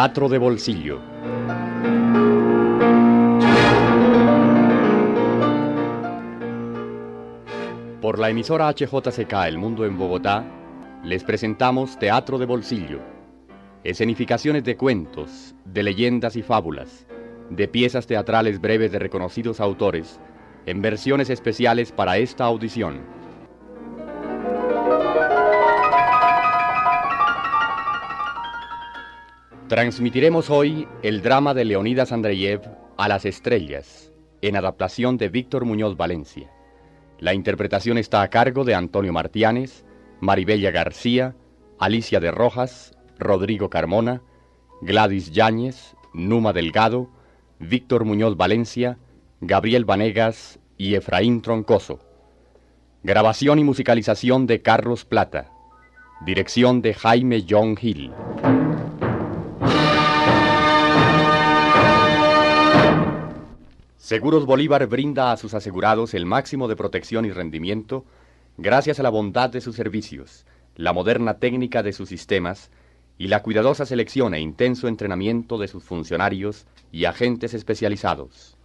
Teatro de Bolsillo. Por la emisora HJCK El Mundo en Bogotá, les presentamos Teatro de Bolsillo. Escenificaciones de cuentos, de leyendas y fábulas, de piezas teatrales breves de reconocidos autores, en versiones especiales para esta audición. Transmitiremos hoy el drama de Leonidas Andreyev A las Estrellas, en adaptación de Víctor Muñoz Valencia. La interpretación está a cargo de Antonio Martianes, Maribella García, Alicia de Rojas, Rodrigo Carmona, Gladys Yáñez, Numa Delgado, Víctor Muñoz Valencia, Gabriel Vanegas y Efraín Troncoso. Grabación y musicalización de Carlos Plata. Dirección de Jaime John Hill. Seguros Bolívar brinda a sus asegurados el máximo de protección y rendimiento gracias a la bondad de sus servicios, la moderna técnica de sus sistemas y la cuidadosa selección e intenso entrenamiento de sus funcionarios y agentes especializados.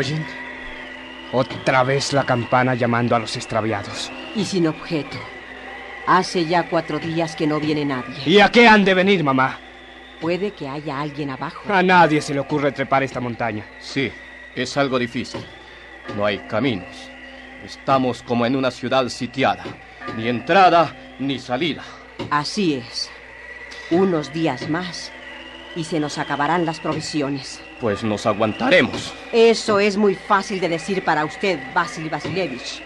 ¿Oyen? Otra vez la campana llamando a los extraviados. Y sin objeto. Hace ya cuatro días que no viene nadie. ¿Y a qué han de venir, mamá? Puede que haya alguien abajo. A nadie se le ocurre trepar esta montaña. Sí, es algo difícil. No hay caminos. Estamos como en una ciudad sitiada. Ni entrada ni salida. Así es. Unos días más y se nos acabarán las provisiones. Pues nos aguantaremos. Eso es muy fácil de decir para usted, Vasil Vasilevich,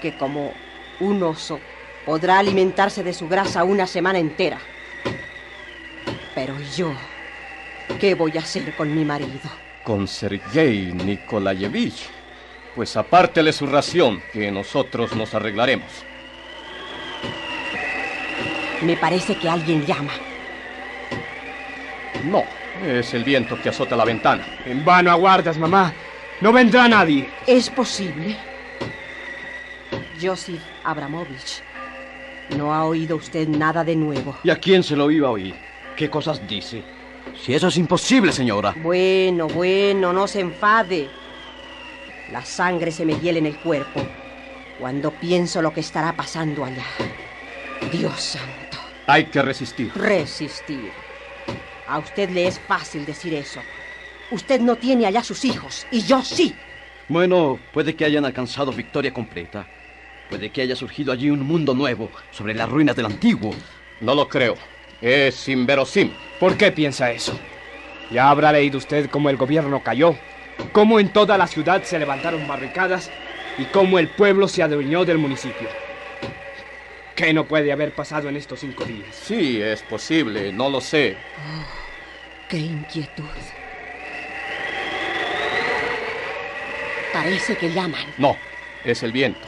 que como un oso podrá alimentarse de su grasa una semana entera. Pero yo, ¿qué voy a hacer con mi marido? Con Sergei Nikolayevich. Pues apártele su ración, que nosotros nos arreglaremos. Me parece que alguien llama. No, es el viento que azota la ventana. En vano aguardas, mamá. No vendrá nadie. ¿Es posible? Joseph Abramovich, ¿no ha oído usted nada de nuevo? ¿Y a quién se lo iba a oír? ¿Qué cosas dice? Si eso es imposible, señora. Bueno, bueno, no se enfade. La sangre se me hiela en el cuerpo cuando pienso lo que estará pasando allá. Dios santo. Hay que resistir. Resistir. A usted le es fácil decir eso. Usted no tiene allá sus hijos, y yo sí. Bueno, puede que hayan alcanzado victoria completa. Puede que haya surgido allí un mundo nuevo sobre las ruinas del antiguo. No lo creo. Es inverosímil. ¿Por qué piensa eso? Ya habrá leído usted cómo el gobierno cayó, cómo en toda la ciudad se levantaron barricadas y cómo el pueblo se adueñó del municipio. ¿Qué no puede haber pasado en estos cinco días? Sí, es posible, no lo sé. Oh, ¡Qué inquietud! Parece que llaman. No, es el viento.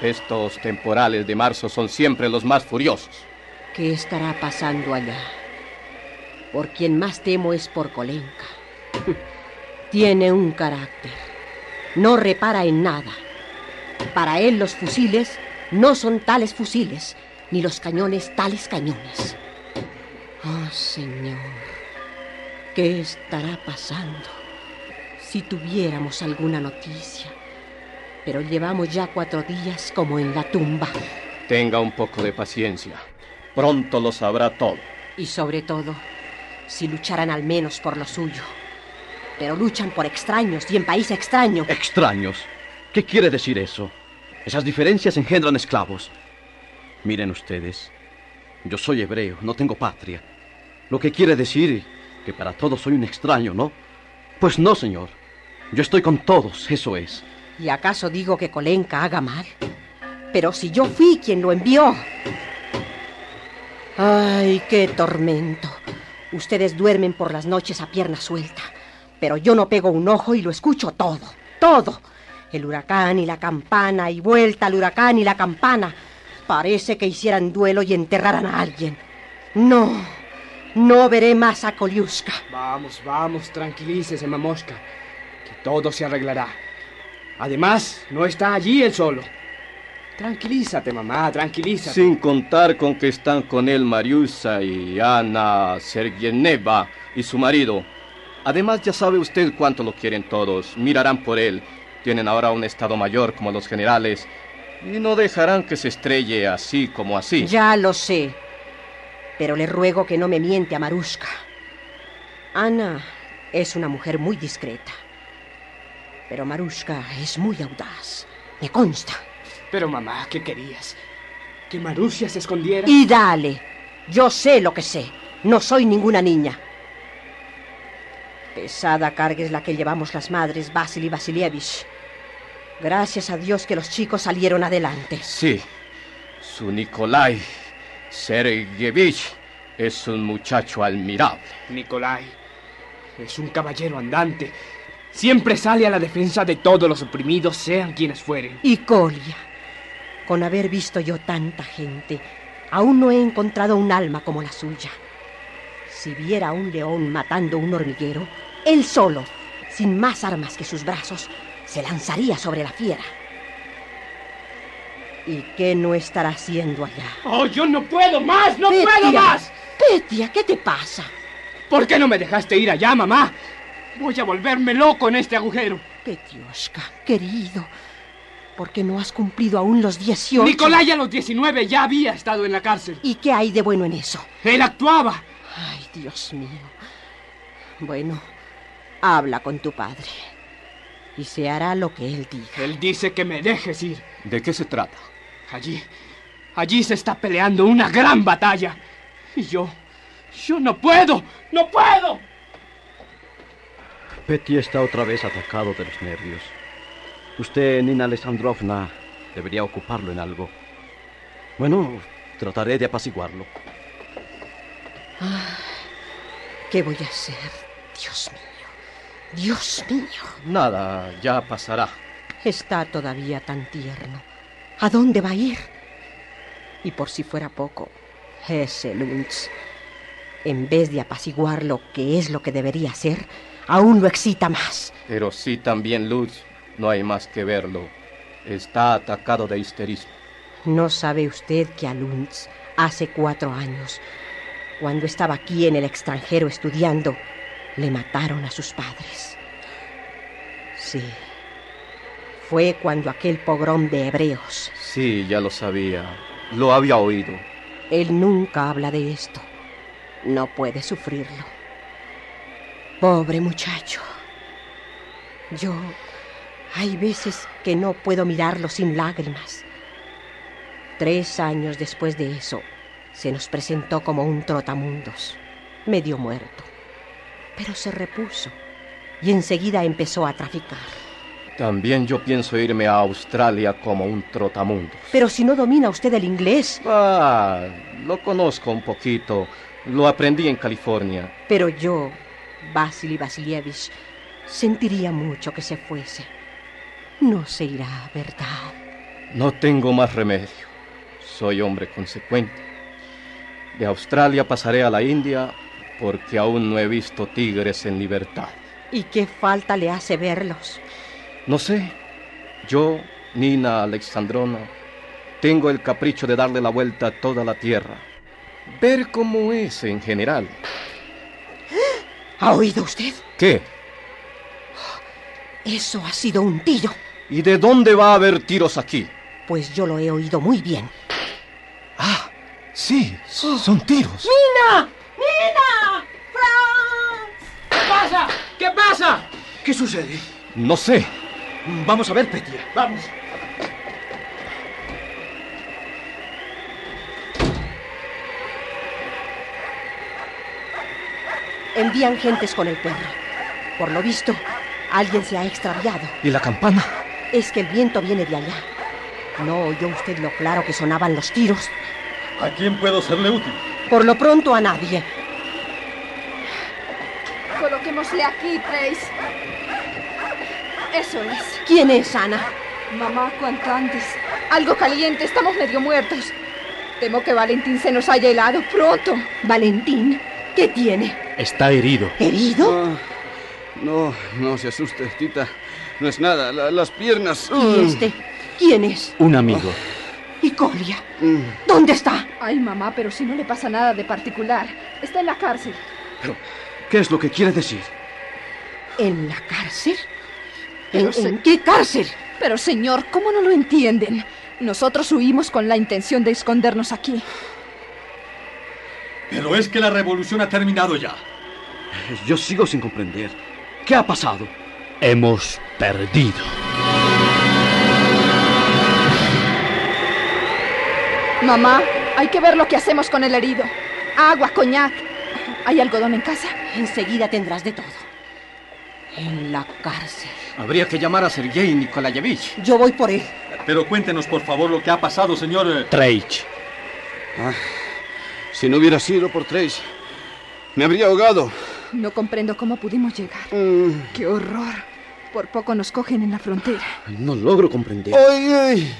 Estos temporales de marzo son siempre los más furiosos. ¿Qué estará pasando allá? Por quien más temo es por Kolenka. Tiene un carácter. No repara en nada. Para él los fusiles no son tales fusiles, ni los cañones tales cañones. Oh, Señor, ¿qué estará pasando? Si tuviéramos alguna noticia. Pero llevamos ya cuatro días como en la tumba. Tenga un poco de paciencia. Pronto lo sabrá todo. Y sobre todo, si lucharan al menos por lo suyo. Pero luchan por extraños y en país extraño. ¿Extraños? ¿Qué quiere decir eso? Esas diferencias engendran esclavos. Miren ustedes, yo soy hebreo, no tengo patria. Lo que quiere decir que para todos soy un extraño, ¿no? Pues no, señor. Yo estoy con todos, eso es. ¿Y acaso digo que Kolenka haga mal? Pero si yo fui quien lo envió. Ay, qué tormento. Ustedes duermen por las noches a pierna suelta, pero yo no pego un ojo y lo escucho todo, todo. El huracán y la campana y vuelta al huracán y la campana. Parece que hicieran duelo y enterraran a alguien. No, no veré más a Koliuska. Vamos, vamos, tranquilícese, Mamoshka, que todo se arreglará. Además, no está allí él solo. Tranquilízate, mamá, tranquilízate. Sin contar con que están con él Mariusa y Ana Sergieneva y su marido. Además, ya sabe usted cuánto lo quieren todos. Mirarán por él. Tienen ahora un estado mayor como los generales. Y no dejarán que se estrelle así como así. Ya lo sé. Pero le ruego que no me miente a Marushka. Ana es una mujer muy discreta. Pero Marushka es muy audaz. Me consta. Pero mamá, ¿qué querías? ¿Que Marusia se escondiera? Y dale. Yo sé lo que sé. No soy ninguna niña. Pesada carga es la que llevamos las madres, Vasily Vasilievich. Gracias a Dios que los chicos salieron adelante. Sí, su Nikolai Sergeyevich es un muchacho admirable. Nikolai es un caballero andante. Siempre sale a la defensa de todos los oprimidos, sean quienes fueren. Y Colia, con haber visto yo tanta gente, aún no he encontrado un alma como la suya. Si viera a un león matando un hormiguero, él solo, sin más armas que sus brazos, se lanzaría sobre la fiera. ¿Y qué no estará haciendo allá? ¡Oh, yo no puedo más! ¡No Petia, puedo más! Petia, ¿qué te pasa? ¿Por qué no me dejaste ir allá, mamá? Voy a volverme loco en este agujero. Petioshka, querido, ¿por qué no has cumplido aún los 18? Nicolai a los 19 ya había estado en la cárcel. ¿Y qué hay de bueno en eso? Él actuaba. Ay, Dios mío. Bueno, habla con tu padre. Y se hará lo que él diga. Él dice que me dejes ir. ¿De qué se trata? Allí, allí se está peleando una gran batalla. Y yo, yo no puedo, no puedo. Petty está otra vez atacado de los nervios. Usted, Nina Alexandrovna, debería ocuparlo en algo. Bueno, trataré de apaciguarlo. ¿Qué voy a hacer? Dios mío. Dios mío. Nada, ya pasará. Está todavía tan tierno. ¿A dónde va a ir? Y por si fuera poco, ese Lunz, en vez de apaciguarlo, que es lo que debería hacer, aún lo excita más. Pero sí también Luz, no hay más que verlo. Está atacado de histerismo. ¿No sabe usted que a Lunz, hace cuatro años, cuando estaba aquí en el extranjero estudiando, le mataron a sus padres? Sí. Fue cuando aquel pogrom de hebreos. Sí, ya lo sabía. Lo había oído. Él nunca habla de esto. No puede sufrirlo. Pobre muchacho. Yo... Hay veces que no puedo mirarlo sin lágrimas. Tres años después de eso, se nos presentó como un trotamundos, medio muerto. Pero se repuso y enseguida empezó a traficar. También yo pienso irme a Australia como un trotamundos. Pero si no domina usted el inglés, Ah, lo conozco un poquito. Lo aprendí en California. pero yo, Vasily Vasilievich, sentiría mucho que se fuese. No se irá, ¿verdad? No tengo más remedio. Soy hombre consecuente. De Australia pasaré a la India porque aún no he visto tigres en libertad. ¿Y qué falta le hace verlos? No sé, yo, Nina Alexandrona, tengo el capricho de darle la vuelta a toda la tierra. Ver cómo es en general. ¿Ha oído usted? ¿Qué? Eso ha sido un tiro. ¿Y de dónde va a haber tiros aquí? Pues yo lo he oído muy bien. Ah, sí, son tiros. ¡Nina! ¡Nina! ¡Franz! ¿Qué pasa? ¿Qué pasa? ¿Qué sucede? No sé. Vamos a ver, Petia. Vamos. Envían gentes con el perro. Por lo visto, alguien se ha extraviado. ¿Y la campana? Es que el viento viene de allá. ¿No oyó usted lo claro que sonaban los tiros? ¿A quién puedo serle útil? Por lo pronto a nadie. Coloquémosle aquí, Trace. Eso es. ¿Quién es Ana? Mamá, cuanto antes. Algo caliente, estamos medio muertos. Temo que Valentín se nos haya helado pronto. Valentín, ¿qué tiene? Está herido. ¿Herido? Ah, no, no se asuste, Tita. No es nada, la- las piernas. ¿Y este? ¿Quién es? Un amigo. ¿Y Colia? ¿Dónde está? Ay, mamá, pero si no le pasa nada de particular. Está en la cárcel. Pero, ¿qué es lo que quiere decir? ¿En la cárcel? ¿En, se- en qué cárcel? Pero, señor, ¿cómo no lo entienden? Nosotros huimos con la intención de escondernos aquí. Pero es que la revolución ha terminado ya. Yo sigo sin comprender. ¿Qué ha pasado? Hemos perdido. Mamá, hay que ver lo que hacemos con el herido. Agua, coñac. ¿Hay algodón en casa? Enseguida tendrás de todo. En la cárcel. Habría que llamar a Sergei Nikolayevich. Yo voy por él. Pero cuéntenos, por favor, lo que ha pasado, señor. eh, Treich. Si no hubiera sido por Trace, me habría ahogado. No comprendo cómo pudimos llegar. ¡Qué horror! Por poco nos cogen en la frontera. No logro comprender. ¡Ay, ay!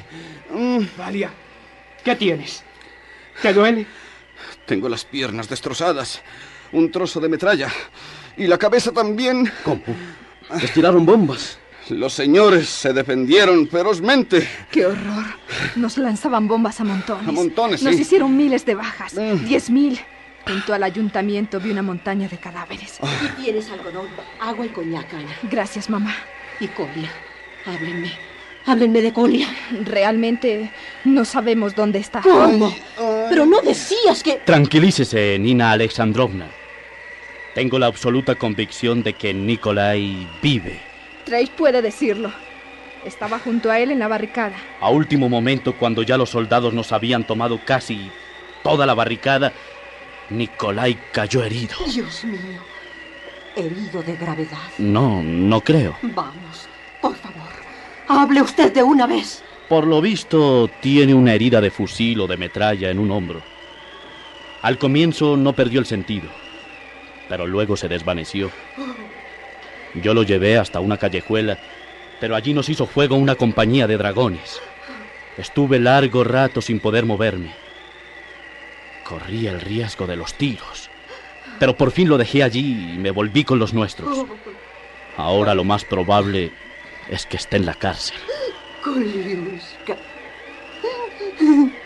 Mm, Valia, ¿qué tienes? ¿Te duele? Tengo las piernas destrozadas, un trozo de metralla y la cabeza también. ¿Cómo? ¿Les tiraron bombas? Los señores se defendieron ferozmente. ¡Qué horror! Nos lanzaban bombas a montones. A montones, Nos sí. hicieron miles de bajas. Mm. Diez mil. Junto al ayuntamiento vi una montaña de cadáveres. Aquí tienes algodón, agua y coñac, Ana. Gracias, mamá. Y Colia. Háblenme. Háblenme de Colia. Realmente no sabemos dónde está. ¿Cómo? Pero no decías que... Tranquilícese, Nina Alexandrovna. Tengo la absoluta convicción de que Nikolai vive. Trace puede decirlo. Estaba junto a él en la barricada. A último momento, cuando ya los soldados nos habían tomado casi toda la barricada, Nikolai cayó herido. Dios mío. Herido de gravedad. No, no creo. Vamos. Hable usted de una vez. Por lo visto, tiene una herida de fusil o de metralla en un hombro. Al comienzo no perdió el sentido, pero luego se desvaneció. Yo lo llevé hasta una callejuela, pero allí nos hizo fuego una compañía de dragones. Estuve largo rato sin poder moverme. Corría el riesgo de los tiros, pero por fin lo dejé allí y me volví con los nuestros. Ahora lo más probable es que esté en la cárcel. Koliuska.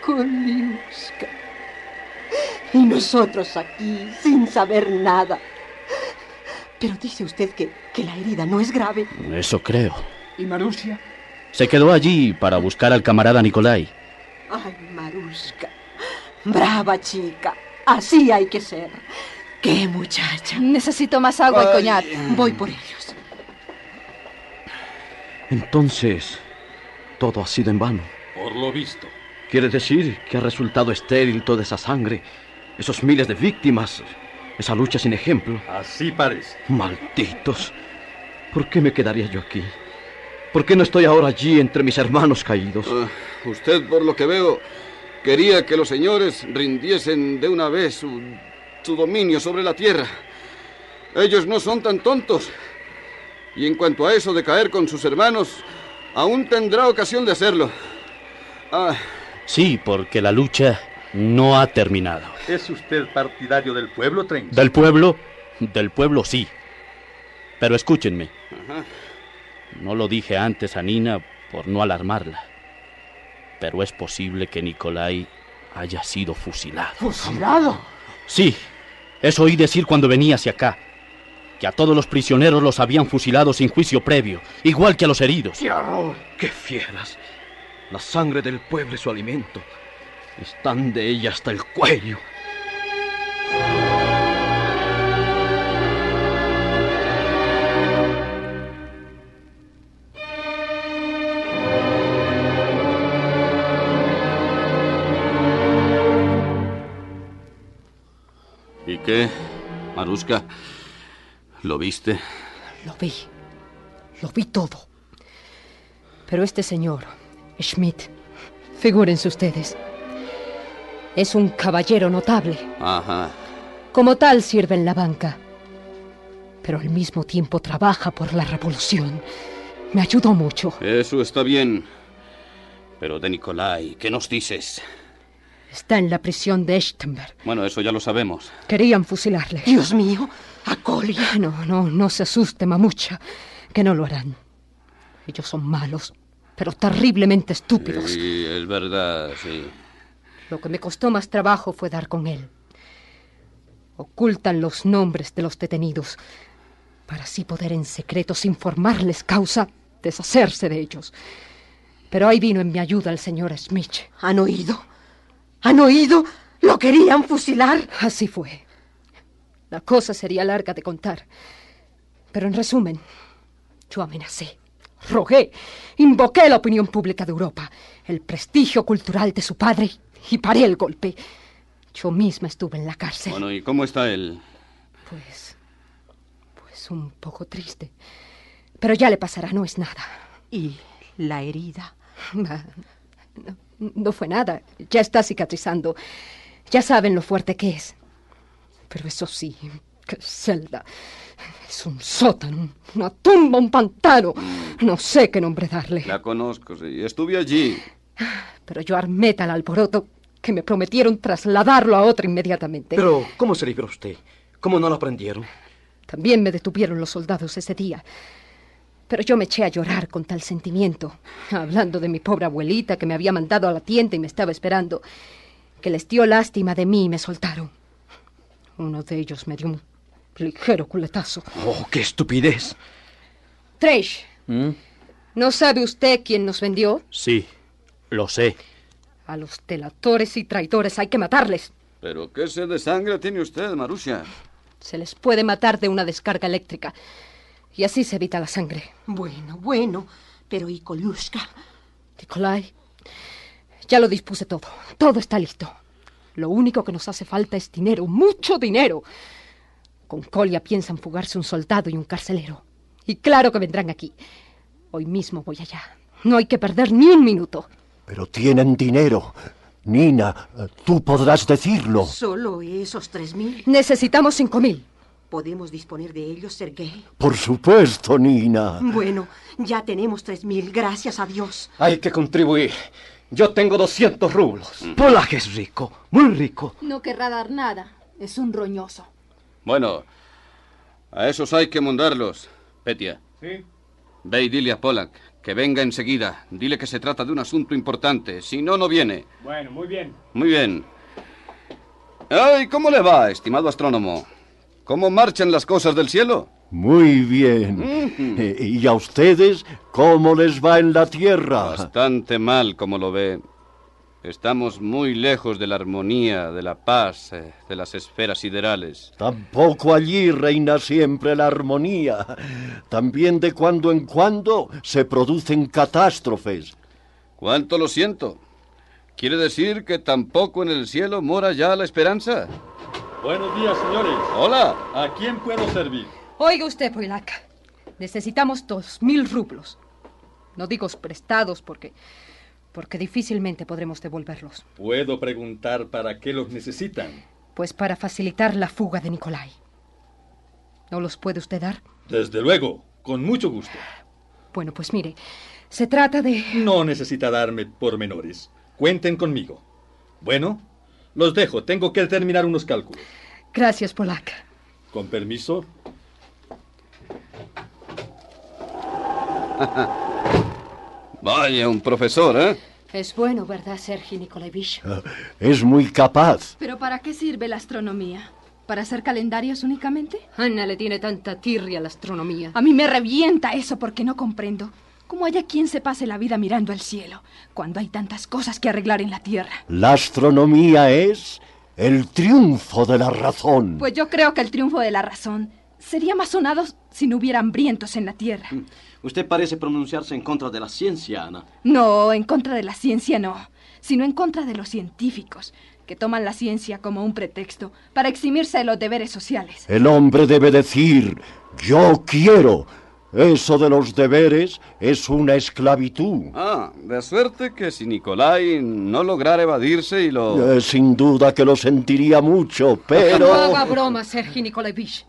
Koliuska. Y nosotros aquí, sin saber nada. Pero dice usted que, que la herida no es grave. Eso creo. ¿Y Marusia? Se quedó allí para buscar al camarada Nikolai. Ay, Maruska. Brava chica. Así hay que ser. ¡Qué muchacha! Necesito más agua y coñac. Voy por ellos. Entonces, todo ha sido en vano. Por lo visto. ¿Quiere decir que ha resultado estéril toda esa sangre, esos miles de víctimas, esa lucha sin ejemplo? Así parece. Malditos. ¿Por qué me quedaría yo aquí? ¿Por qué no estoy ahora allí entre mis hermanos caídos? Ah, usted, por lo que veo, quería que los señores rindiesen de una vez su, su dominio sobre la tierra. Ellos no son tan tontos. Y en cuanto a eso de caer con sus hermanos, aún tendrá ocasión de hacerlo. Ah, Sí, porque la lucha no ha terminado. ¿Es usted partidario del pueblo, Trench? Del pueblo, del pueblo sí. Pero escúchenme. No lo dije antes a Nina por no alarmarla. Pero es posible que Nikolai haya sido fusilado. ¿Fusilado? Sí, eso oí decir cuando venía hacia acá. Que a todos los prisioneros los habían fusilado sin juicio previo, igual que a los heridos. ¡Qué fieras! La sangre del pueblo es su alimento. Están de ella hasta el cuello. ¿Y qué, Maruska? ¿Lo viste? Lo vi. Lo vi todo. Pero este señor, Schmidt, figúrense ustedes, es un caballero notable. Ajá. Como tal sirve en la banca. Pero al mismo tiempo trabaja por la revolución. Me ayudó mucho. Eso está bien. Pero de Nicolai, ¿qué nos dices? Está en la prisión de Echtenberg. Bueno, eso ya lo sabemos. Querían fusilarle. Dios mío, a Colia. No, no, no se asuste, mamucha, que no lo harán. Ellos son malos, pero terriblemente estúpidos. Sí, es verdad, sí. Lo que me costó más trabajo fue dar con él. Ocultan los nombres de los detenidos para así poder en secretos informarles causa deshacerse de ellos. Pero ahí vino en mi ayuda el señor Smith. ¿Han oído? ¿Han oído? ¿Lo querían fusilar? Así fue. La cosa sería larga de contar. Pero en resumen, yo amenacé, rogué, invoqué la opinión pública de Europa, el prestigio cultural de su padre y paré el golpe. Yo misma estuve en la cárcel. Bueno, ¿y cómo está él? Pues. Pues un poco triste. Pero ya le pasará, no es nada. ¿Y la herida? No, no fue nada. Ya está cicatrizando. Ya saben lo fuerte que es. Pero eso sí, qué celda. Es un sótano, una tumba, un pantano. No sé qué nombre darle. La conozco, sí. Estuve allí. Pero yo armé tal alboroto que me prometieron trasladarlo a otra inmediatamente. Pero, ¿cómo se libró usted? ¿Cómo no lo aprendieron? También me detuvieron los soldados ese día. Pero yo me eché a llorar con tal sentimiento, hablando de mi pobre abuelita que me había mandado a la tienda y me estaba esperando, que les dio lástima de mí y me soltaron. Uno de ellos me dio un ligero culetazo. ¡Oh, qué estupidez! Tresh, ¿no sabe usted quién nos vendió? Sí, lo sé. A los delatores y traidores hay que matarles. ¿Pero qué sed de sangre tiene usted, Marusia? Se les puede matar de una descarga eléctrica. Y así se evita la sangre. Bueno, bueno. Pero ¿y Kolushka? Nikolai, ya lo dispuse todo. Todo está listo. Lo único que nos hace falta es dinero, mucho dinero. Con Colia piensan fugarse un soldado y un carcelero. Y claro que vendrán aquí. Hoy mismo voy allá. No hay que perder ni un minuto. Pero tienen dinero. Nina, tú podrás decirlo. Solo esos tres mil. Necesitamos cinco mil. ¿Podemos disponer de ellos, Sergei? Por supuesto, Nina. Bueno, ya tenemos tres mil, gracias a Dios. Hay que contribuir. Yo tengo 200 rublos. Polak es rico, muy rico. No querrá dar nada. Es un roñoso. Bueno, a esos hay que mandarlos. Petia. Sí. Ve y dile a Polak que venga enseguida. Dile que se trata de un asunto importante. Si no, no viene. Bueno, muy bien. Muy bien. Ay, ¿cómo le va, estimado astrónomo? ¿Cómo marchan las cosas del cielo? Muy bien. Eh, ¿Y a ustedes cómo les va en la Tierra? Bastante mal, como lo ve. Estamos muy lejos de la armonía, de la paz, eh, de las esferas siderales. Tampoco allí reina siempre la armonía. También de cuando en cuando se producen catástrofes. ¿Cuánto lo siento? ¿Quiere decir que tampoco en el cielo mora ya la esperanza? Buenos días, señores. Hola. ¿A quién puedo servir? Oiga usted, Poilaka. Necesitamos dos mil rublos. No digo prestados porque. porque difícilmente podremos devolverlos. Puedo preguntar para qué los necesitan. Pues para facilitar la fuga de Nicolai. ¿No los puede usted dar? Desde luego, con mucho gusto. Bueno, pues mire, se trata de... No necesita darme pormenores. Cuenten conmigo. Bueno, los dejo. Tengo que terminar unos cálculos. Gracias, Polak. Con permiso. Vaya, un profesor, ¿eh? Es bueno, ¿verdad, Sergi Nikolaevich? Es muy capaz. ¿Pero para qué sirve la astronomía? ¿Para hacer calendarios únicamente? Ana le tiene tanta tirria a la astronomía. A mí me revienta eso porque no comprendo. ¿Cómo haya quien se pase la vida mirando al cielo, cuando hay tantas cosas que arreglar en la Tierra? La astronomía es el triunfo de la razón. Pues yo creo que el triunfo de la razón sería más sonado si no hubiera hambrientos en la Tierra. Usted parece pronunciarse en contra de la ciencia, Ana. No, en contra de la ciencia no, sino en contra de los científicos, que toman la ciencia como un pretexto para eximirse de los deberes sociales. El hombre debe decir, yo quiero. Eso de los deberes es una esclavitud. Ah, de suerte que si Nicolai no lograra evadirse y lo... Eh, sin duda que lo sentiría mucho, pero... No haga broma, Sergi Nikolaevich.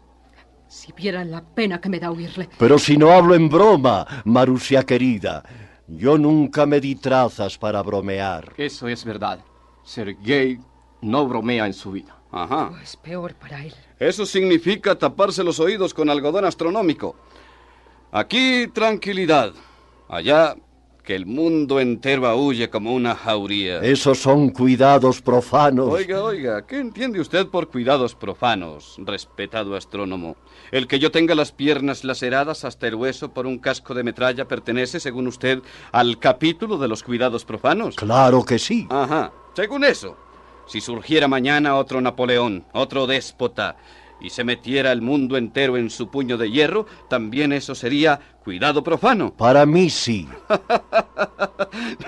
Si vieran la pena que me da oírle. Pero si no hablo en broma, Marusia querida. Yo nunca me di trazas para bromear. Eso es verdad. Sergei no bromea en su vida. Ajá. Es peor para él. Eso significa taparse los oídos con algodón astronómico. Aquí tranquilidad. Allá que el mundo entero aúlle como una jauría. Esos son cuidados profanos. Oiga, oiga, ¿qué entiende usted por cuidados profanos, respetado astrónomo? El que yo tenga las piernas laceradas hasta el hueso por un casco de metralla pertenece, según usted, al capítulo de los cuidados profanos. Claro que sí. Ajá, según eso. Si surgiera mañana otro Napoleón, otro déspota, y se metiera el mundo entero en su puño de hierro, también eso sería cuidado profano. Para mí sí.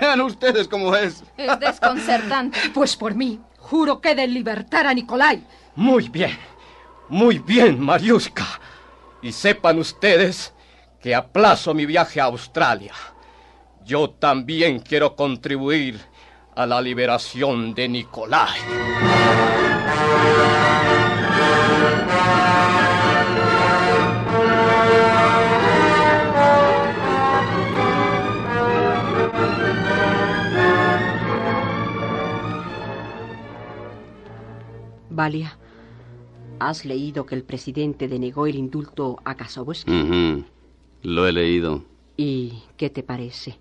Vean ustedes cómo es. Es desconcertante. Pues por mí, juro que de libertar a Nicolai. Muy bien, muy bien, Mariuska. Y sepan ustedes que aplazo mi viaje a Australia. Yo también quiero contribuir a la liberación de Nicolai. Valia, ¿has leído que el presidente denegó el indulto a Kasoboski? Ujú. Lo he leído. ¿Y qué te parece?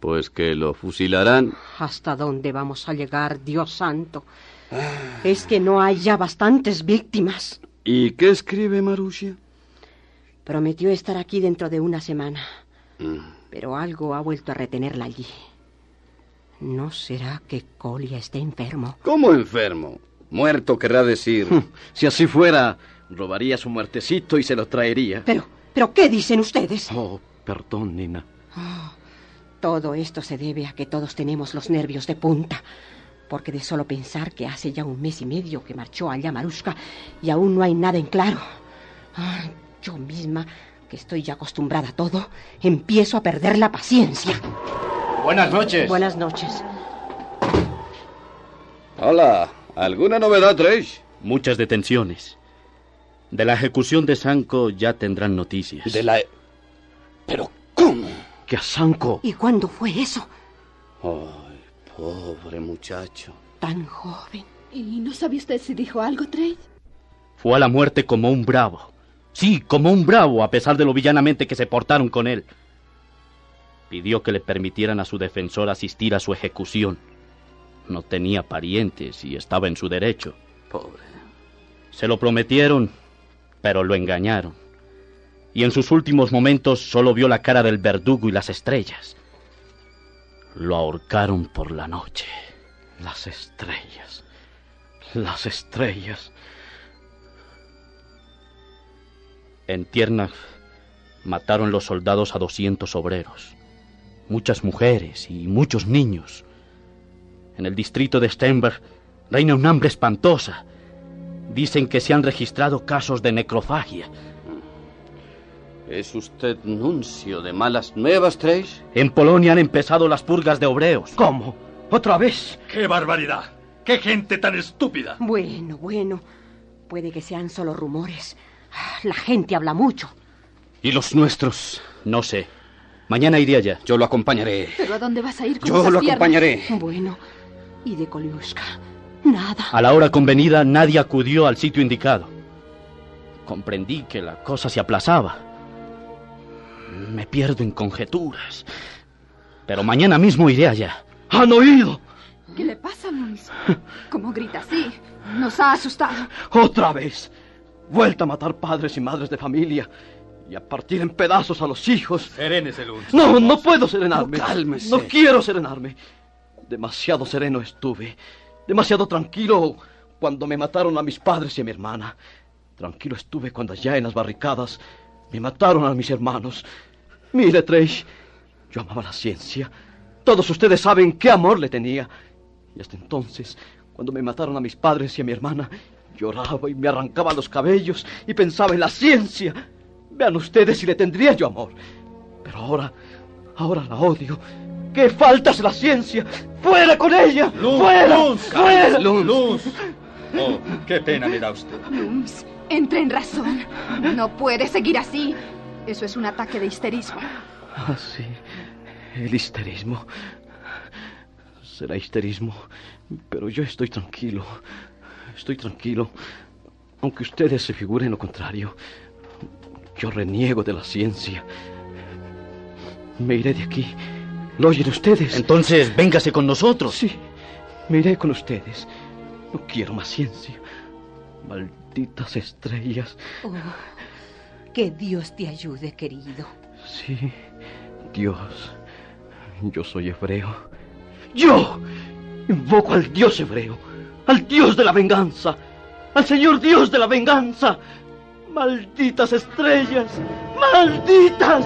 Pues que lo fusilarán. ¿Hasta dónde vamos a llegar, Dios santo? Es que no hay ya bastantes víctimas. ¿Y qué escribe Marusia? Prometió estar aquí dentro de una semana, Mm. pero algo ha vuelto a retenerla allí. ¿No será que Colia está enfermo? ¿Cómo enfermo? Muerto querrá decir. Si así fuera, robaría su muertecito y se lo traería. Pero, ¿pero qué dicen ustedes? Oh, perdón, Nina. Todo esto se debe a que todos tenemos los nervios de punta. Porque de solo pensar que hace ya un mes y medio que marchó allá Marushka y aún no hay nada en claro. Ay, yo misma, que estoy ya acostumbrada a todo, empiezo a perder la paciencia. Buenas noches. Buenas noches. Hola, ¿alguna novedad, Trace? Muchas detenciones. De la ejecución de Sanko ya tendrán noticias. De la... ¿Pero cómo? ¿Que a Sanko? ¿Y cuándo fue eso? Ay, pobre muchacho. Tan joven. ¿Y no sabe usted si dijo algo, Trade? Fue a la muerte como un bravo. Sí, como un bravo, a pesar de lo villanamente que se portaron con él. Pidió que le permitieran a su defensor asistir a su ejecución. No tenía parientes y estaba en su derecho. Pobre. Se lo prometieron, pero lo engañaron. Y en sus últimos momentos solo vio la cara del verdugo y las estrellas. Lo ahorcaron por la noche. Las estrellas. Las estrellas. En Tiernach mataron los soldados a 200 obreros, muchas mujeres y muchos niños. En el distrito de Stenberg reina un hambre espantosa. Dicen que se han registrado casos de necrofagia. ¿Es usted nuncio de malas nuevas, Trace? En Polonia han empezado las purgas de obreos. ¿Cómo? ¿Otra vez? ¡Qué barbaridad! ¡Qué gente tan estúpida! Bueno, bueno. Puede que sean solo rumores. La gente habla mucho. ¿Y los nuestros? No sé. Mañana iré allá. Yo lo acompañaré. ¿Pero a dónde vas a ir con Yo esas lo piernas? acompañaré. Bueno, ¿y de Koliuska? Nada. A la hora convenida nadie acudió al sitio indicado. Comprendí que la cosa se aplazaba. Me pierdo en conjeturas. Pero mañana mismo iré allá. ¿Han oído? ¿Qué le pasa, Luis? ¿Cómo grita así? Nos ha asustado. Otra vez. Vuelta a matar padres y madres de familia. Y a partir en pedazos a los hijos. Serénese, Lunch. No, no puedo serenarme. No, cálmese. No quiero serenarme. Demasiado sereno estuve. Demasiado tranquilo cuando me mataron a mis padres y a mi hermana. Tranquilo estuve cuando allá en las barricadas me mataron a mis hermanos. Mire, Trace, yo amaba la ciencia. Todos ustedes saben qué amor le tenía. Y hasta entonces, cuando me mataron a mis padres y a mi hermana, lloraba y me arrancaba los cabellos y pensaba en la ciencia. Vean ustedes si le tendría yo amor. Pero ahora, ahora la odio. ¡Qué faltas la ciencia! ¡Fuera con ella! Luz, ¡Fuera! Luz, ¡Fuera! Luz. Oh, qué pena me da usted. Luis, entre en razón. No puede seguir así. Eso es un ataque de histerismo. Ah, sí. El histerismo. Será histerismo, pero yo estoy tranquilo. Estoy tranquilo. Aunque ustedes se figuren lo contrario. Yo reniego de la ciencia. Me iré de aquí. ¿Lo oyen ustedes? Entonces, véngase con nosotros. Sí, me iré con ustedes. No quiero más ciencia. Malditas estrellas. Oh, que Dios te ayude, querido. Sí, Dios. Yo soy hebreo. ¡Yo! Invoco al Dios hebreo, al Dios de la venganza, al Señor Dios de la venganza. ¡Malditas estrellas! ¡Malditas!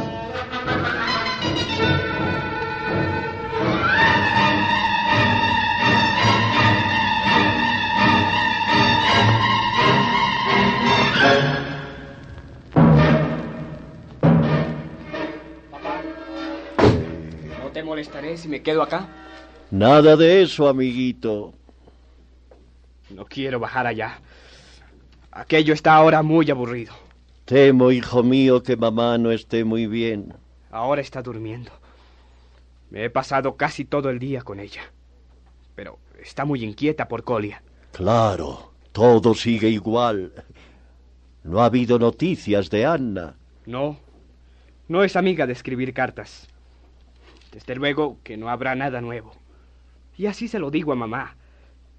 Te molestaré si me quedo acá? Nada de eso, amiguito. No quiero bajar allá. Aquello está ahora muy aburrido. Temo, hijo mío, que mamá no esté muy bien. Ahora está durmiendo. Me he pasado casi todo el día con ella. Pero está muy inquieta por Colia. Claro, todo sigue igual. No ha habido noticias de Anna. No, no es amiga de escribir cartas. Desde luego que no habrá nada nuevo. Y así se lo digo a mamá.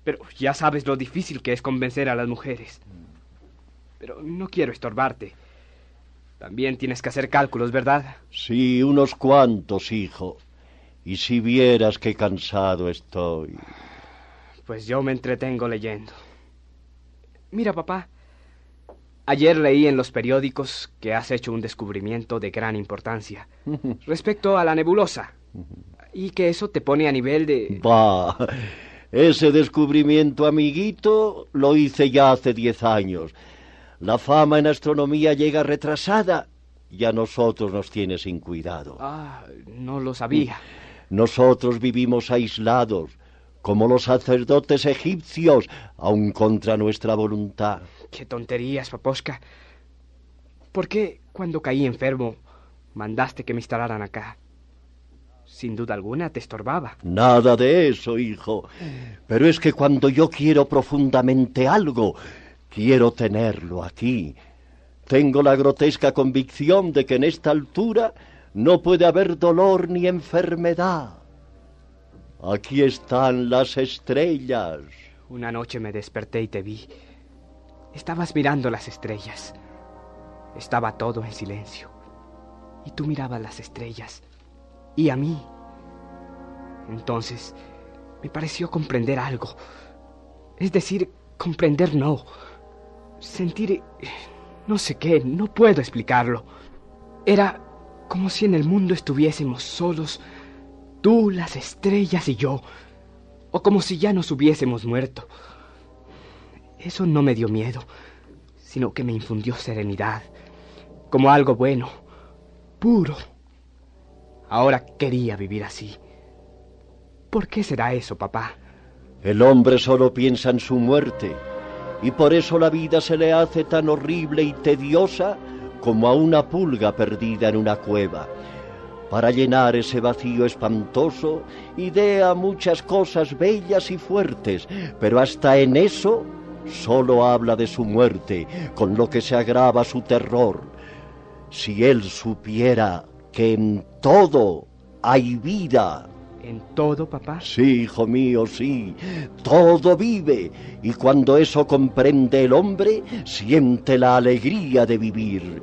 Pero ya sabes lo difícil que es convencer a las mujeres. Pero no quiero estorbarte. También tienes que hacer cálculos, ¿verdad? Sí, unos cuantos, hijo. Y si vieras qué cansado estoy. Pues yo me entretengo leyendo. Mira, papá. Ayer leí en los periódicos que has hecho un descubrimiento de gran importancia respecto a la nebulosa. Y que eso te pone a nivel de... Bah, ese descubrimiento, amiguito, lo hice ya hace diez años. La fama en astronomía llega retrasada y a nosotros nos tiene sin cuidado. Ah, no lo sabía. Nosotros vivimos aislados, como los sacerdotes egipcios, aun contra nuestra voluntad. Qué tonterías, Paposca. ¿Por qué, cuando caí enfermo, mandaste que me instalaran acá? Sin duda alguna te estorbaba. Nada de eso, hijo. Pero es que cuando yo quiero profundamente algo, quiero tenerlo aquí. Tengo la grotesca convicción de que en esta altura no puede haber dolor ni enfermedad. Aquí están las estrellas. Una noche me desperté y te vi. Estabas mirando las estrellas. Estaba todo en silencio. Y tú mirabas las estrellas. Y a mí. Entonces me pareció comprender algo. Es decir, comprender no. Sentir... no sé qué, no puedo explicarlo. Era como si en el mundo estuviésemos solos, tú, las estrellas y yo, o como si ya nos hubiésemos muerto. Eso no me dio miedo, sino que me infundió serenidad, como algo bueno, puro. Ahora quería vivir así. ¿Por qué será eso, papá? El hombre solo piensa en su muerte, y por eso la vida se le hace tan horrible y tediosa como a una pulga perdida en una cueva. Para llenar ese vacío espantoso, idea muchas cosas bellas y fuertes, pero hasta en eso solo habla de su muerte, con lo que se agrava su terror. Si él supiera que en todo hay vida. ¿En todo, papá? Sí, hijo mío, sí. Todo vive. Y cuando eso comprende el hombre, siente la alegría de vivir.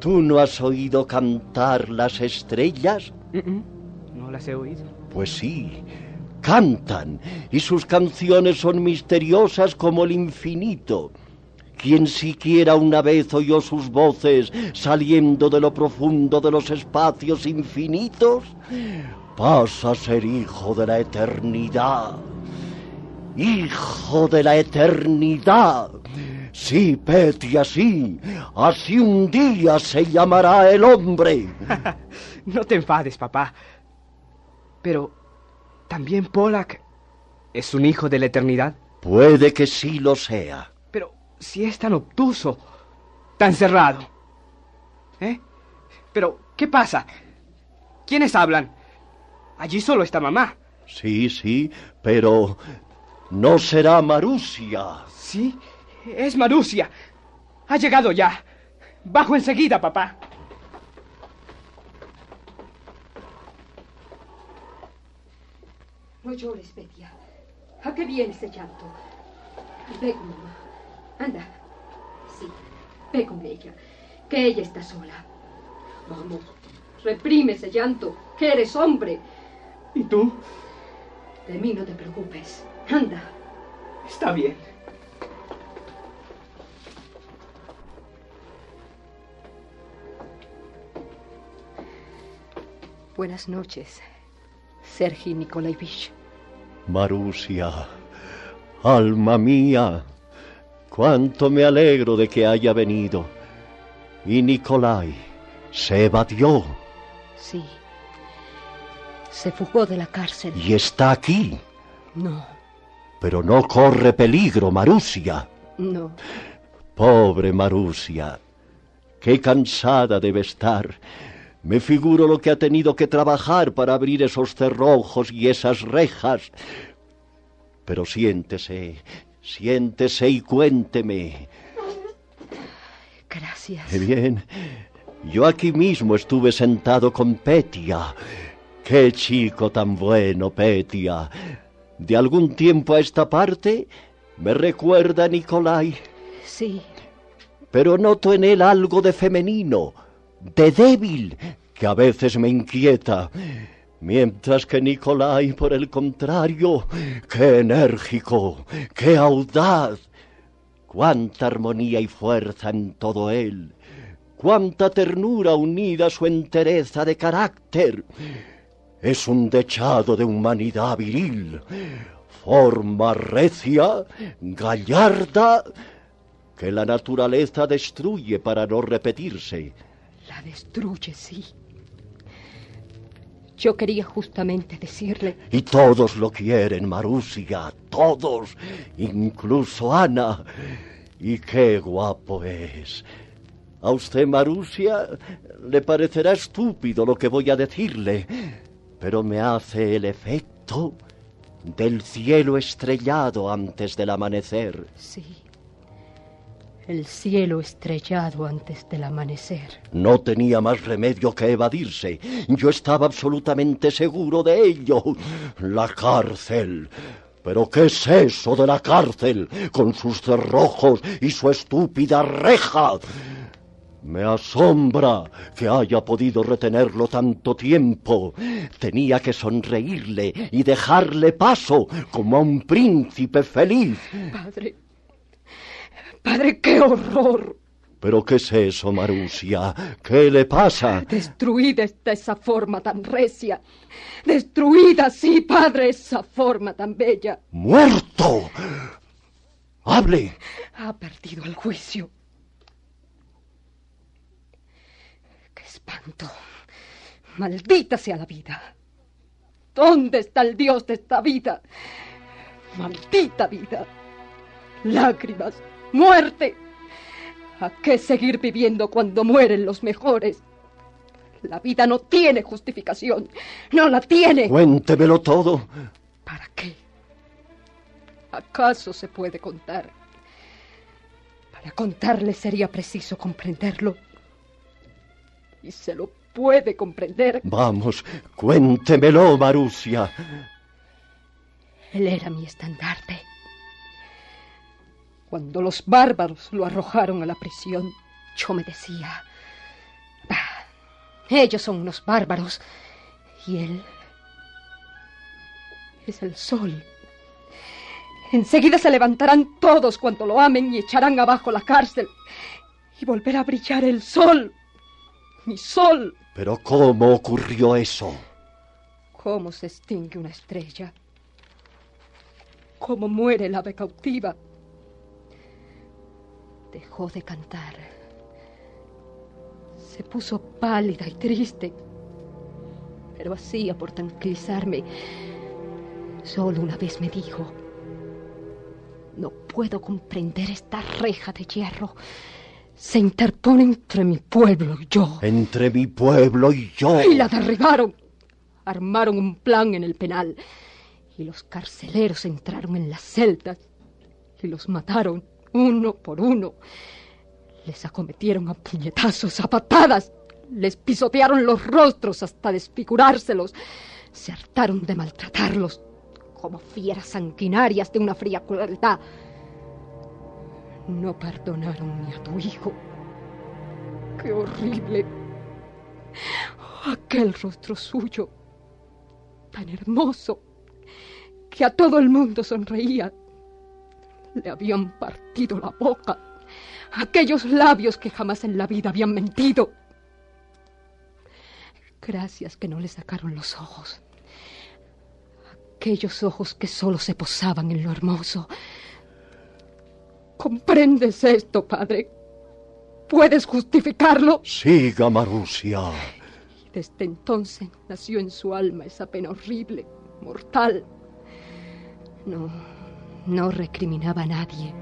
¿Tú no has oído cantar las estrellas? No las he oído. Pues sí, cantan. Y sus canciones son misteriosas como el infinito. Quien siquiera una vez oyó sus voces saliendo de lo profundo de los espacios infinitos, pasa a ser hijo de la eternidad. Hijo de la eternidad. Sí, Petty, así. Así un día se llamará el hombre. no te enfades, papá. Pero, ¿también Pollack es un hijo de la eternidad? Puede que sí lo sea. Si es tan obtuso, tan cerrado. ¿Eh? Pero, ¿qué pasa? ¿Quiénes hablan? Allí solo está mamá. Sí, sí, pero no será Marusia. Sí, es Marusia. Ha llegado ya. Bajo enseguida, papá. No llores, Petia. ¿A qué viene ese llanto? Ve con mamá. Anda. Sí, ve con ella. Que ella está sola. Vamos, reprime ese llanto, que eres hombre. ¿Y tú? De mí no te preocupes. Anda. Está bien. Buenas noches, Sergi Nikolaevich. Marusia, alma mía, cuánto me alegro de que haya venido. Y Nicolai se evadió. Sí. Se fugó de la cárcel. Y está aquí. No, Pero no corre peligro, Marusia. no. Pobre Marusia. Qué cansada debe estar. Me figuro lo que ha tenido que trabajar para abrir esos cerrojos y esas rejas. Pero siéntese, siéntese y cuénteme. Gracias. Bien, yo aquí mismo estuve sentado con Petia. Qué chico tan bueno, Petia. De algún tiempo a esta parte me recuerda a Nicolai, Sí, pero noto en él algo de femenino, de débil, que a veces me inquieta. Mientras que Nicolai, por el contrario, qué enérgico, qué audaz, cuánta armonía y fuerza en todo él, cuánta ternura unida a su entereza de carácter. Es un dechado de humanidad viril, forma recia, gallarda, que la naturaleza destruye para no repetirse. la destruye, sí. Yo quería justamente decirle, Y todos lo quieren, Marusia, todos, incluso Ana. Y qué guapo es. A usted, Marusia, le parecerá estúpido lo que voy a decirle, pero me hace el efecto del cielo estrellado antes del amanecer. sí. El cielo estrellado antes del amanecer. No tenía más remedio que evadirse. Yo estaba absolutamente seguro de ello. La cárcel. ¿Pero qué es eso de la cárcel? Con sus cerrojos y su estúpida reja. Me asombra que haya podido retenerlo tanto tiempo. Tenía que sonreírle y dejarle paso como a un príncipe feliz. Padre. Padre, qué horror. ¿Pero qué es eso, Marusia? ¿Qué le pasa? Destruida está esa forma tan recia. Destruida, sí, padre, esa forma tan bella. ¡Muerto! ¡Hable! Ha perdido el juicio. ¡Qué espanto! Maldita sea la vida. ¿Dónde está el Dios de esta vida? Maldita vida. Lágrimas, muerte. ¿A qué seguir viviendo cuando mueren los mejores? La vida no tiene justificación. No la tiene. Cuéntemelo todo. ¿Para qué? ¿Acaso se puede contar? Para contarle sería preciso comprenderlo. Y se lo puede comprender. Vamos, cuéntemelo, Marusia. Él era mi estandarte. Cuando los bárbaros lo arrojaron a la prisión, yo me decía, "Bah, ellos son unos bárbaros y él es el sol. Enseguida se levantarán todos cuanto lo amen y echarán abajo la cárcel y volverá a brillar el sol, mi sol. Pero ¿cómo ocurrió eso? ¿Cómo se extingue una estrella? ¿Cómo muere el ave cautiva? Dejó de cantar. Se puso pálida y triste. Pero hacía por tranquilizarme. Solo una vez me dijo, no puedo comprender esta reja de hierro. se interpone entre mi pueblo y yo. Entre mi pueblo y yo. Y la derribaron. Armaron un plan en el penal. Y los carceleros entraron en las celdas y los mataron uno por uno. Les acometieron a puñetazos, a patadas. Les pisotearon los rostros hasta desfigurárselos. Se hartaron de maltratarlos como fieras sanguinarias de una fría crueldad. No perdonaron ni a tu hijo. ¡Qué horrible! Aquel rostro suyo, tan hermoso, que a todo el mundo sonreía. Le habían partido la boca. Aquellos labios que jamás en la vida habían mentido. Gracias que no le sacaron los ojos. Aquellos ojos que solo se posaban en lo hermoso. ¿Comprendes esto, padre? ¿Puedes justificarlo? Siga, Marusia. Desde entonces nació en su alma esa pena horrible, mortal. No, no recriminaba a nadie.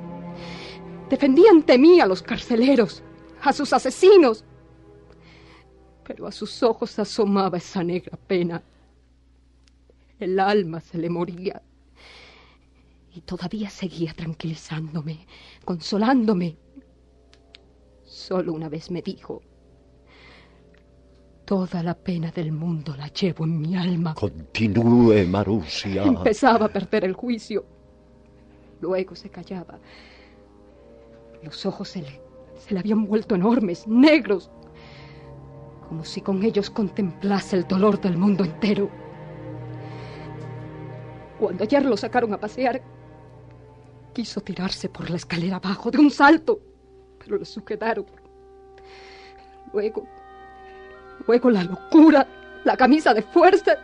Defendía ante mí a los carceleros, a sus asesinos. Pero a sus ojos asomaba esa negra pena. El alma se le moría. Y todavía seguía tranquilizándome, consolándome. Solo una vez me dijo, toda la pena del mundo la llevo en mi alma. Continúe, Marusia. Empezaba a perder el juicio. Luego se callaba. Los ojos se le, se le habían vuelto enormes, negros, como si con ellos contemplase el dolor del mundo entero. Cuando ayer lo sacaron a pasear, quiso tirarse por la escalera abajo de un salto, pero lo sujetaron. Luego, luego la locura, la camisa de fuerza.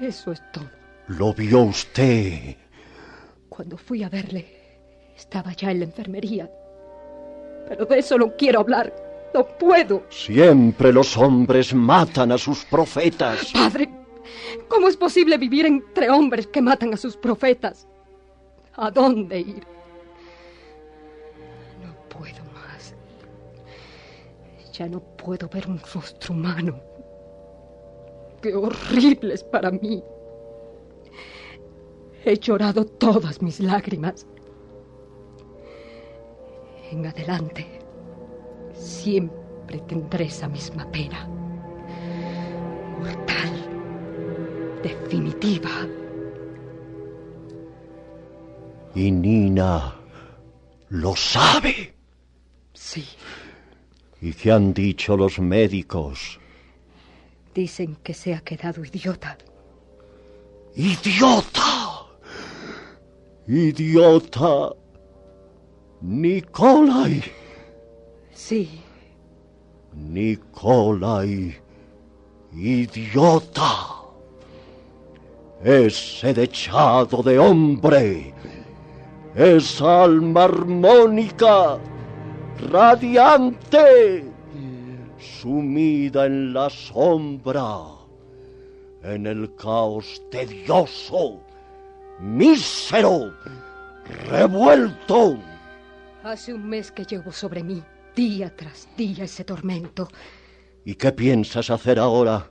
Eso es todo. Lo vio usted. Cuando fui a verle, estaba ya en la enfermería. Pero de eso no quiero hablar. No puedo. Siempre los hombres matan a sus profetas. Padre, ¿cómo es posible vivir entre hombres que matan a sus profetas? ¿A dónde ir? No puedo más. Ya no puedo ver un rostro humano. Qué horrible es para mí. He llorado todas mis lágrimas. En adelante, siempre tendré esa misma pena. Mortal, definitiva. Y Nina lo sabe. Sí. ¿Y qué han dicho los médicos? Dicen que se ha quedado idiota. ¡Idiota! ¡Idiota! Nikolai. Sí. Nikolai. Idiota. Ese dechado de hombre. Esa alma armónica. Radiante. Sumida en la sombra. En el caos tedioso. Mísero. Revuelto. Hace un mes que llevo sobre mí, día tras día, ese tormento. ¿Y qué piensas hacer ahora?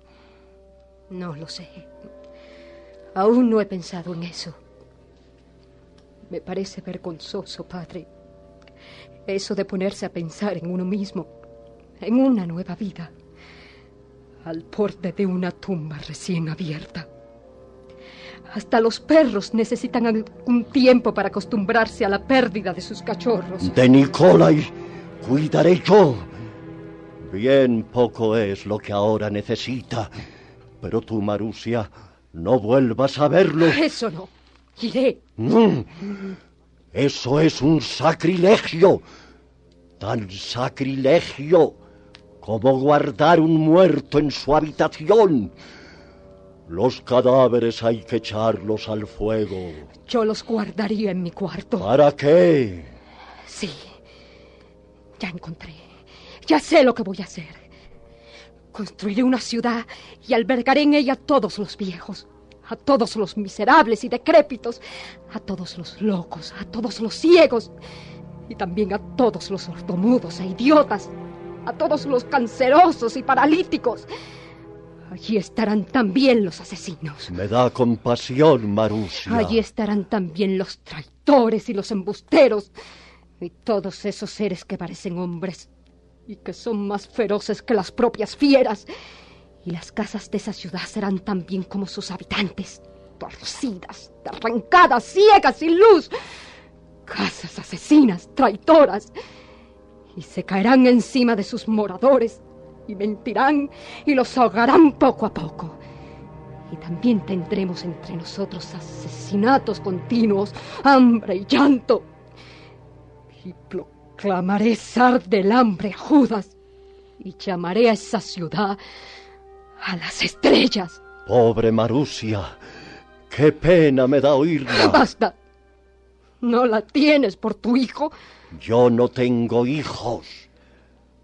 No lo sé. Aún no he pensado en eso. Me parece vergonzoso, padre. Eso de ponerse a pensar en uno mismo, en una nueva vida, al borde de una tumba recién abierta. Hasta los perros necesitan algún tiempo para acostumbrarse a la pérdida de sus cachorros. De Nikolai cuidaré yo. Bien poco es lo que ahora necesita. Pero tú, Marusia, no vuelvas a verlo. Eso no. Iré. Mm. Eso es un sacrilegio. Tan sacrilegio como guardar un muerto en su habitación. Los cadáveres hay que echarlos al fuego. Yo los guardaría en mi cuarto. ¿Para qué? Sí. Ya encontré. Ya sé lo que voy a hacer. Construiré una ciudad y albergaré en ella a todos los viejos, a todos los miserables y decrépitos, a todos los locos, a todos los ciegos. Y también a todos los sordomudos e idiotas, a todos los cancerosos y paralíticos. Allí estarán también los asesinos. Me da compasión, Marusia. Allí estarán también los traidores y los embusteros. Y todos esos seres que parecen hombres y que son más feroces que las propias fieras. Y las casas de esa ciudad serán también como sus habitantes, torcidas, arrancadas, ciegas, sin luz. Casas asesinas, traitoras. Y se caerán encima de sus moradores y mentirán y los ahogarán poco a poco. Y también tendremos entre nosotros asesinatos continuos, hambre y llanto. Y proclamaré zar del hambre a Judas y llamaré a esa ciudad a las estrellas. Pobre Marusia, qué pena me da oírla. Basta. ¿No la tienes por tu hijo? Yo no tengo hijos.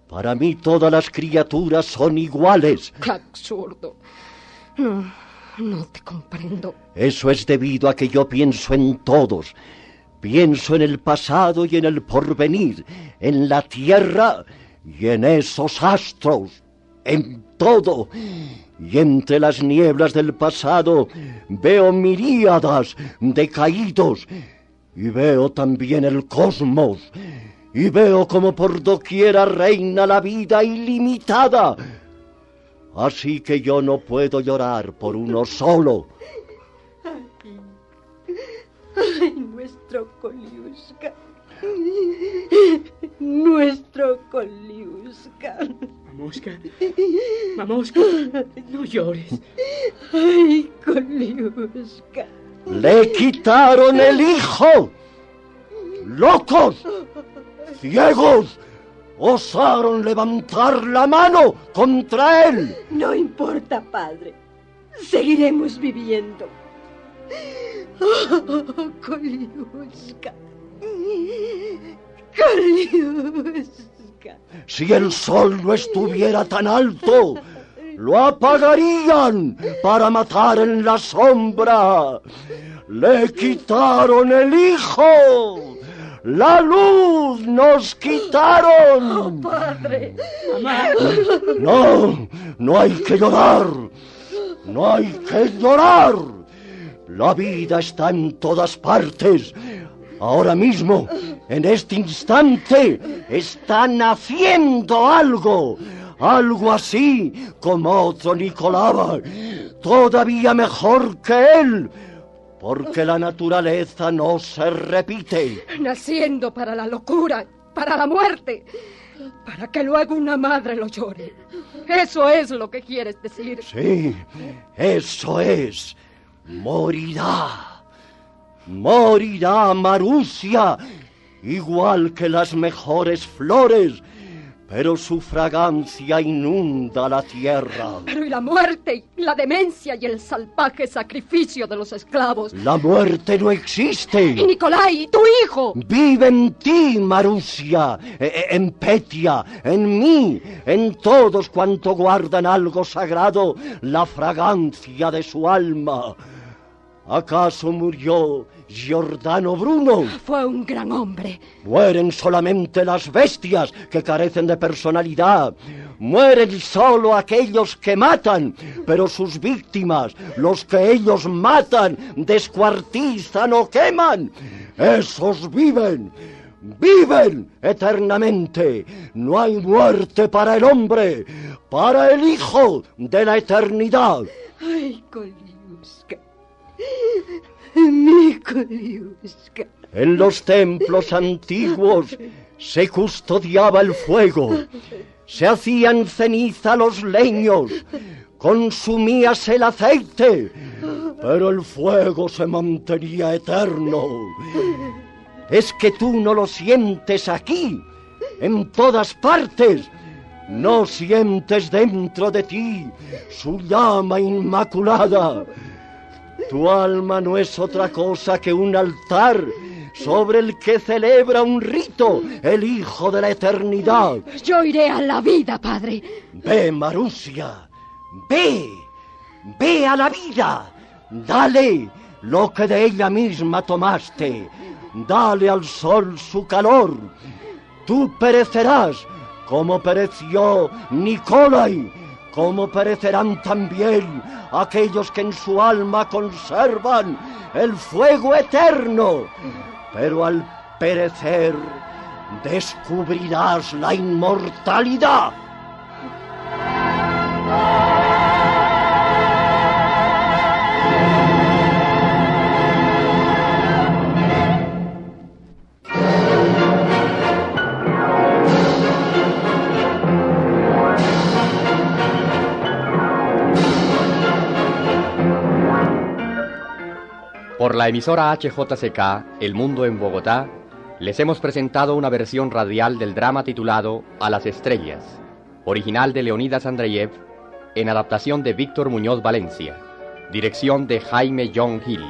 Para mí todas las criaturas son iguales. ¡Qué absurdo! No, no te comprendo. Eso es debido a que yo pienso en todos. Pienso en el pasado y en el porvenir, en la tierra y en esos astros, en todo. Y entre las nieblas del pasado veo miríadas de caídos y veo también el cosmos y veo como por doquiera reina la vida ilimitada. Así que yo no puedo llorar por uno solo. Ay, nuestro Koliuska. Nuestro Koliuska. Mamoska. Mamoska, no llores. Ay, Koliuska. Le quitaron el hijo. ¡Locos! Ciegos osaron levantar la mano contra él. No importa, padre. Seguiremos viviendo. Oh, Koliuska. Koliuska. Si el sol no estuviera tan alto, lo apagarían para matar en la sombra. Le quitaron el hijo. ¡La luz nos quitaron! Oh, padre! ¡Mamá! No, no hay que llorar. No hay que llorar. La vida está en todas partes. Ahora mismo, en este instante, está naciendo algo. Algo así como otro Nicolaba. Todavía mejor que él porque la naturaleza no se repite. Naciendo para la locura, para la muerte, para que luego una madre lo llore. Eso es lo que quieres decir. Sí, eso es. Morirá. Morirá Marusia, igual que las mejores flores pero su fragancia inunda la tierra. Pero y la muerte, y la demencia y el salvaje sacrificio de los esclavos. La muerte no existe. Y Nicolai, tu hijo. Vive en ti, Marusia, e, e, en Petia, en mí, en todos cuanto guardan algo sagrado, la fragancia de su alma. ¿Acaso murió Giordano Bruno? Fue un gran hombre. Mueren solamente las bestias que carecen de personalidad. Mueren solo aquellos que matan, pero sus víctimas, los que ellos matan, descuartizan o queman, esos viven. Viven eternamente. No hay muerte para el hombre, para el Hijo de la eternidad. Ay, Koliuska. En los templos antiguos se custodiaba el fuego, se hacían ceniza los leños, consumíase el aceite, pero el fuego se mantenía eterno. Es que tú no lo sientes aquí, en todas partes. No sientes dentro de ti su llama inmaculada. Tu alma no es otra cosa que un altar sobre el que celebra un rito el Hijo de la Eternidad. Yo iré a la vida, padre. Ve, Marusia, ve, ve a la vida. Dale lo que de ella misma tomaste. Dale al sol su calor. Tú perecerás como pereció Nicolai, como perecerán también aquellos que en su alma conservan el fuego eterno. Pero al perecer descubrirás la inmortalidad. Por la emisora HJCK El Mundo en Bogotá, les hemos presentado una versión radial del drama titulado A las Estrellas, original de Leonidas Andreyev, en adaptación de Víctor Muñoz Valencia, dirección de Jaime John Hill.